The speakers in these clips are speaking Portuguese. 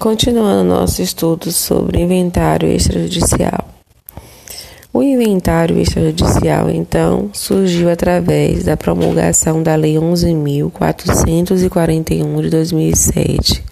Continuando nosso estudo sobre inventário extrajudicial. O inventário extrajudicial, então, surgiu através da promulgação da Lei 11.441 de 2007,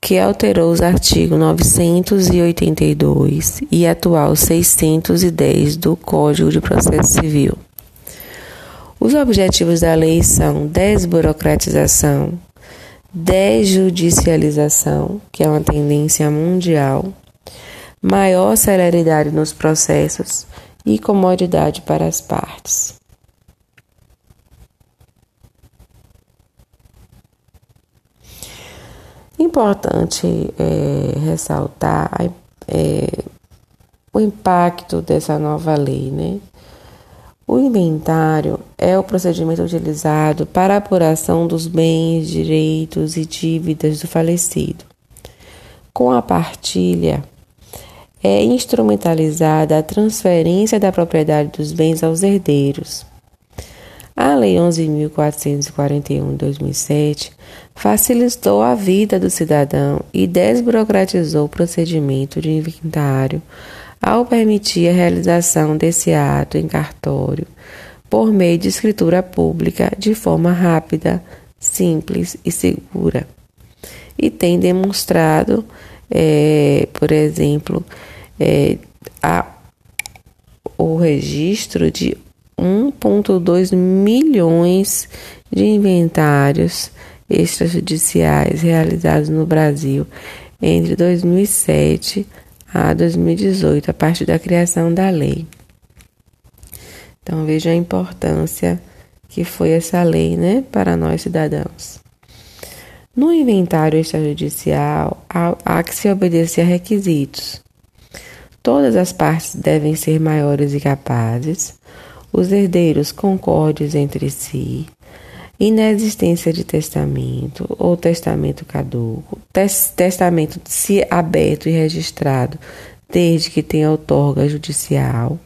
que alterou os artigos 982 e atual 610 do Código de Processo Civil. Os objetivos da lei são desburocratização, desjudicialização, que é uma tendência mundial, maior celeridade nos processos e comodidade para as partes. Importante é, ressaltar é, o impacto dessa nova lei, né? O inventário é o procedimento utilizado para a apuração dos bens, direitos e dívidas do falecido. Com a partilha, é instrumentalizada a transferência da propriedade dos bens aos herdeiros. A Lei 11.441 de 2007 facilitou a vida do cidadão e desburocratizou o procedimento de inventário ao permitir a realização desse ato em cartório por meio de escritura pública de forma rápida, simples e segura. E tem demonstrado, é, por exemplo, é, a, o registro de 1,2 milhões de inventários extrajudiciais realizados no Brasil entre 2007 a 2018, a partir da criação da lei. Então veja a importância que foi essa lei, né, para nós cidadãos. No inventário extrajudicial, há, que se obedecer a requisitos. Todas as partes devem ser maiores e capazes, os herdeiros concordes entre si, inexistência de testamento ou testamento caduco, tes testamento se aberto e registrado desde que tenha outorga judicial,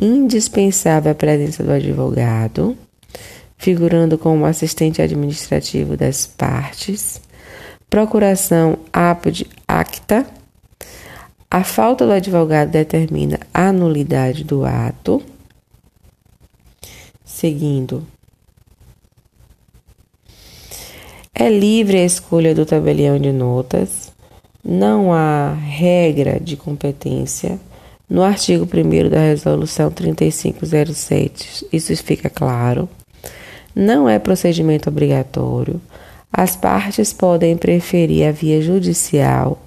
indispensável a presença do advogado, figurando como assistente administrativo das partes, procuração apud acta, a falta do advogado determina a nulidade do ato, seguindo É livre a escolha do tabelião de notas, não há regra de competência. No artigo 1 da Resolução 3507, isso fica claro. Não é procedimento obrigatório. As partes podem preferir a via judicial.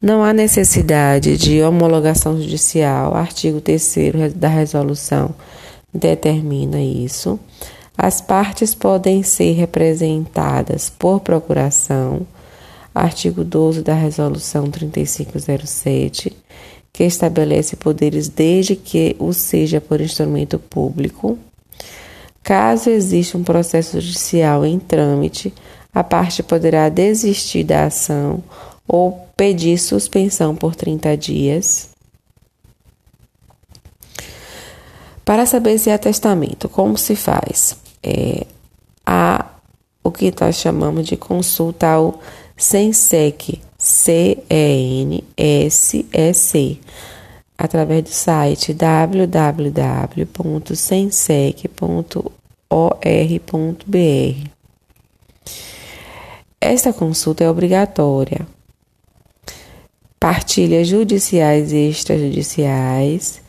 Não há necessidade de homologação judicial. Artigo 3 da resolução determina isso. As partes podem ser representadas por procuração, artigo 12 da Resolução 3507, que estabelece poderes desde que o seja por instrumento público. Caso exista um processo judicial em trâmite, a parte poderá desistir da ação ou pedir suspensão por 30 dias. Para saber se há testamento, como se faz? É, a o que nós chamamos de consulta ao CENSEC, C-E-N-S-E-C, através do site www.censec.or.br. Esta consulta é obrigatória. Partilhas judiciais e extrajudiciais,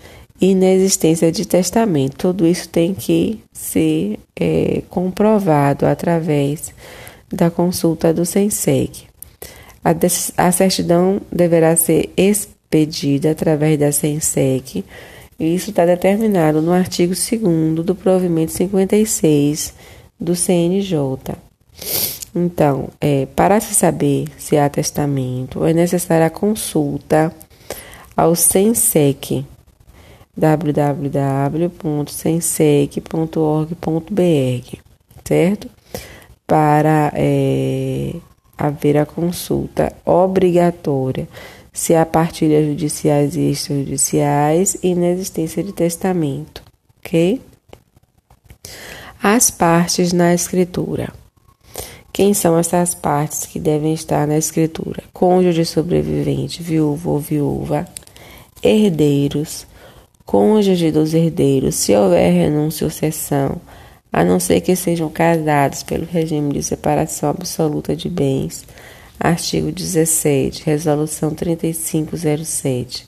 inexistência de testamento. Tudo isso tem que ser é, comprovado através da consulta do SENSEC. A, a certidão deverá ser expedida através da SENSEC e isso está determinado no artigo 2 do provimento 56 do CNJ. Então, é, para se saber se há testamento, é necessária a consulta ao SENSEC, www.sensec.org.br, certo? Para é, haver a consulta obrigatória se há partilhas judiciais e extrajudiciais e inexistência de testamento, ok? As partes na escritura. Quem são essas partes que devem estar na escritura? Cônjuge sobrevivente, viúvo ou viúva, herdeiros, cônjuge dos herdeiros, se houver renúncia ou cessão, a não ser que sejam casados pelo regime de separação absoluta de bens. Artigo 17, Resolução 3507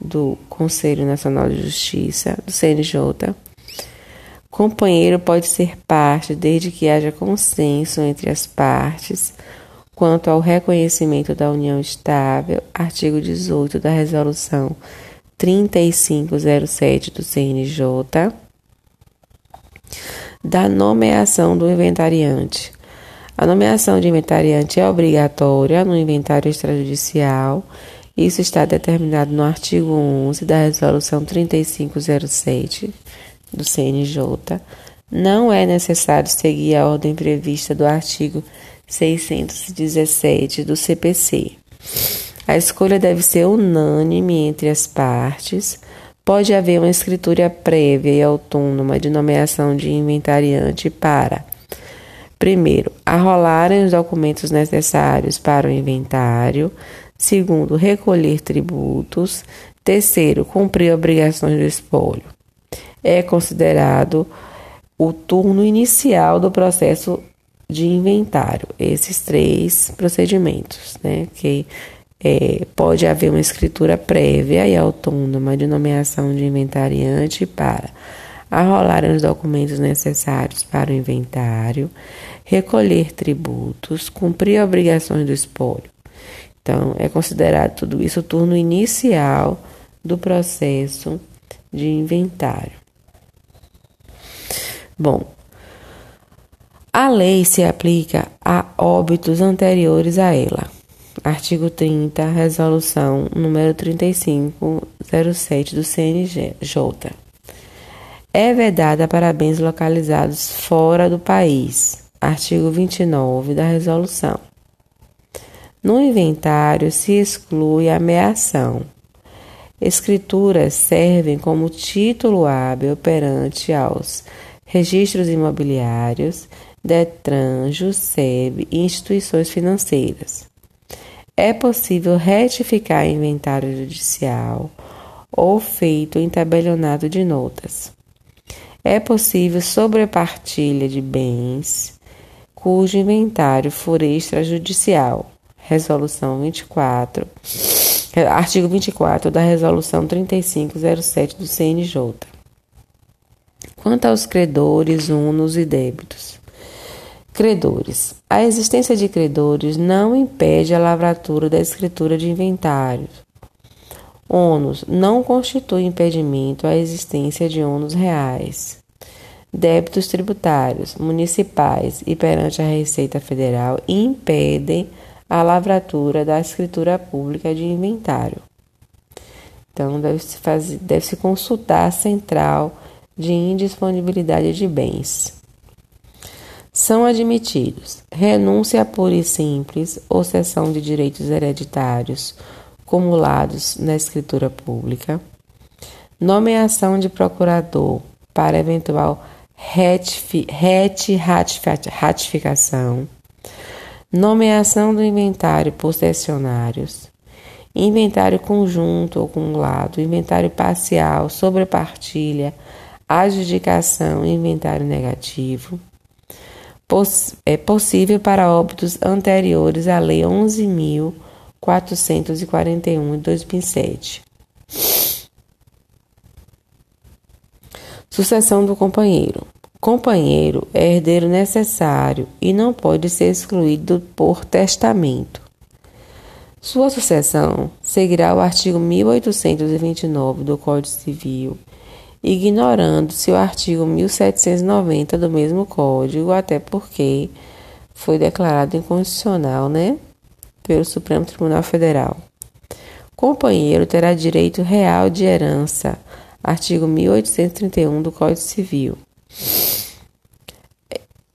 do Conselho Nacional de Justiça, do CNJ. Companheiro pode ser parte desde que haja consenso entre as partes quanto ao reconhecimento da união estável, artigo 18 da Resolução 3507 do CNJ, da nomeação do inventariante. A nomeação de inventariante é obrigatória no inventário extrajudicial. Isso está determinado no artigo 11 da Resolução 3507 do CNJ. Não é necessário seguir a ordem prevista do artigo 617 do CPC. A escolha deve ser unânime entre as partes. Pode haver uma escritura prévia e autônoma de nomeação de inventariante para, primeiro, arrolarem os documentos necessários para o inventário, segundo, recolher tributos, terceiro, cumprir obrigações do espólio. É considerado o turno inicial do processo de inventário, esses três procedimentos, né? Que é, pode haver uma escritura prévia e autônoma de nomeação de inventariante para arrolar os documentos necessários para o inventário, recolher tributos, cumprir obrigações do espólio. Então, é considerado tudo isso o turno inicial do processo de inventário. Bom, a lei se aplica a óbitos anteriores a ela. Artigo 30, resolução número 3507 do CNJ. É vedada para bens localizados fora do país. Artigo 29 da resolução. No inventário se exclui a ameação. Escrituras servem como título hábil perante aos registros imobiliários Detran, JUSEB e instituições financeiras. É possível retificar inventário judicial ou feito em tabelionado de notas. É possível sobrepartilha de bens cujo inventário for extrajudicial. Resolução 24, artigo 24 da Resolução 3507 do CNJ. Quanto aos credores, unos e débitos. Credores. A existência de credores não impede a lavratura da escritura de inventários. Ônus não constitui impedimento à existência de ônus reais. Débitos tributários, municipais e perante a Receita Federal impedem a lavratura da escritura pública de inventário. Então, deve-se deve consultar a central de indisponibilidade de bens são admitidos. Renúncia pura e simples ou cessão de direitos hereditários cumulados na escritura pública, nomeação de procurador para eventual ratificação, nomeação do inventário possessionários, inventário conjunto ou acumulado, inventário parcial, sobrepartilha, adjudicação, inventário negativo é possível para óbitos anteriores à Lei 11.441 de 2007. Sucessão do companheiro. Companheiro é herdeiro necessário e não pode ser excluído por testamento. Sua sucessão seguirá o artigo 1829 do Código Civil ignorando-se o artigo 1790 do mesmo Código, até porque foi declarado inconstitucional, né, pelo Supremo Tribunal Federal. Companheiro terá direito real de herança, artigo 1831 do Código Civil.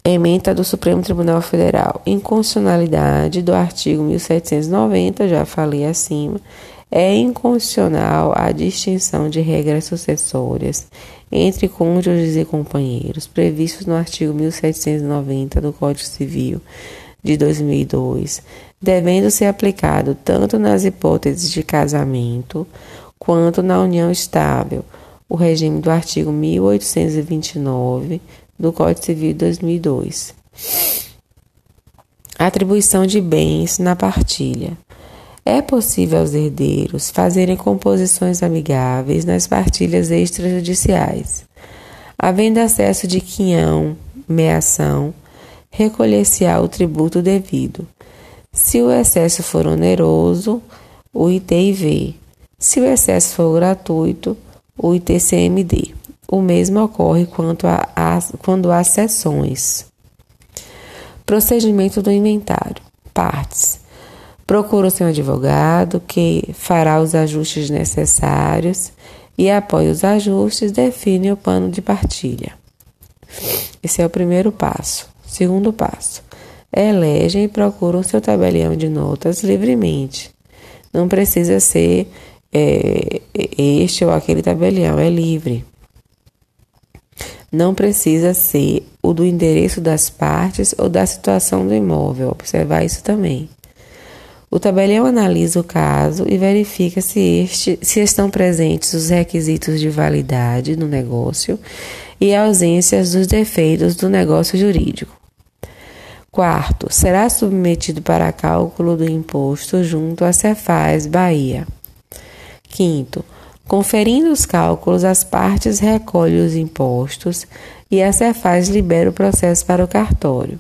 Ementa do Supremo Tribunal Federal. Inconstitucionalidade do artigo 1790, já falei acima, é inconstitucional a distinção de regras sucessórias entre cônjuges e companheiros, previstos no artigo 1790 do Código Civil de 2002, devendo ser aplicado tanto nas hipóteses de casamento quanto na união estável, o regime do artigo 1829 do Código Civil de 2002. Atribuição de bens na partilha. É possível aos herdeiros fazerem composições amigáveis nas partilhas extrajudiciais. Havendo acesso de quinhão, meação, recolher-se-á o tributo devido. Se o excesso for oneroso, o ITIV. Se o excesso for gratuito, o ITCMD. O mesmo ocorre quanto a, a, quando há sessões. Procedimento do inventário. Partes. Procura-se um advogado que fará os ajustes necessários e, após os ajustes, define o plano de partilha. Esse é o primeiro passo. Segundo passo: elegem e procuram seu tabelião de notas livremente. Não precisa ser é, este ou aquele tabelião, é livre. Não precisa ser o do endereço das partes ou da situação do imóvel. Observar isso também. O tabelião analisa o caso e verifica se, este, se estão presentes os requisitos de validade no negócio e ausências dos defeitos do negócio jurídico. Quarto, será submetido para cálculo do imposto junto à Cefaz Bahia. Quinto, conferindo os cálculos, as partes recolhem os impostos e a Cefaz libera o processo para o cartório.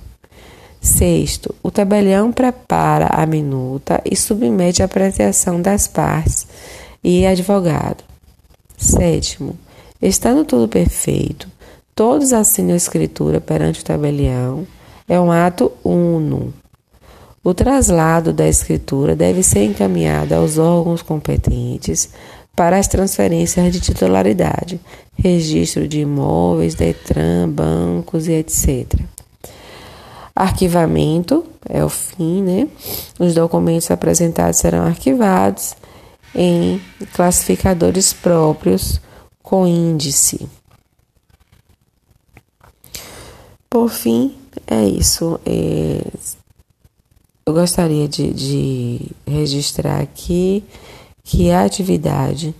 Sexto, o tabelião prepara a minuta e submete a apreciação das partes e advogado. Sétimo, estando tudo perfeito, todos assinam a escritura perante o tabelião. É um ato uno. O traslado da escritura deve ser encaminhado aos órgãos competentes para as transferências de titularidade, registro de imóveis, Detran, bancos e etc. Arquivamento é o fim, né? Os documentos apresentados serão arquivados em classificadores próprios com índice. Por fim, é isso. É, eu gostaria de, de registrar aqui que a atividade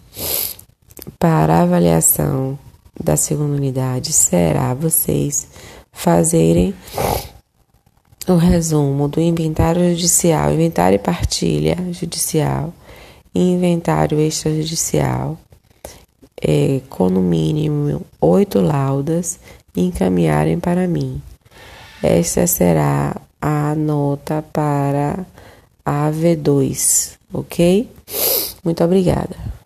para avaliação da segunda unidade será vocês fazerem o resumo do inventário judicial, inventário e partilha judicial, inventário extrajudicial, é, com no mínimo oito laudas, encaminharem para mim. Esta será a nota para a V2, ok? Muito obrigada.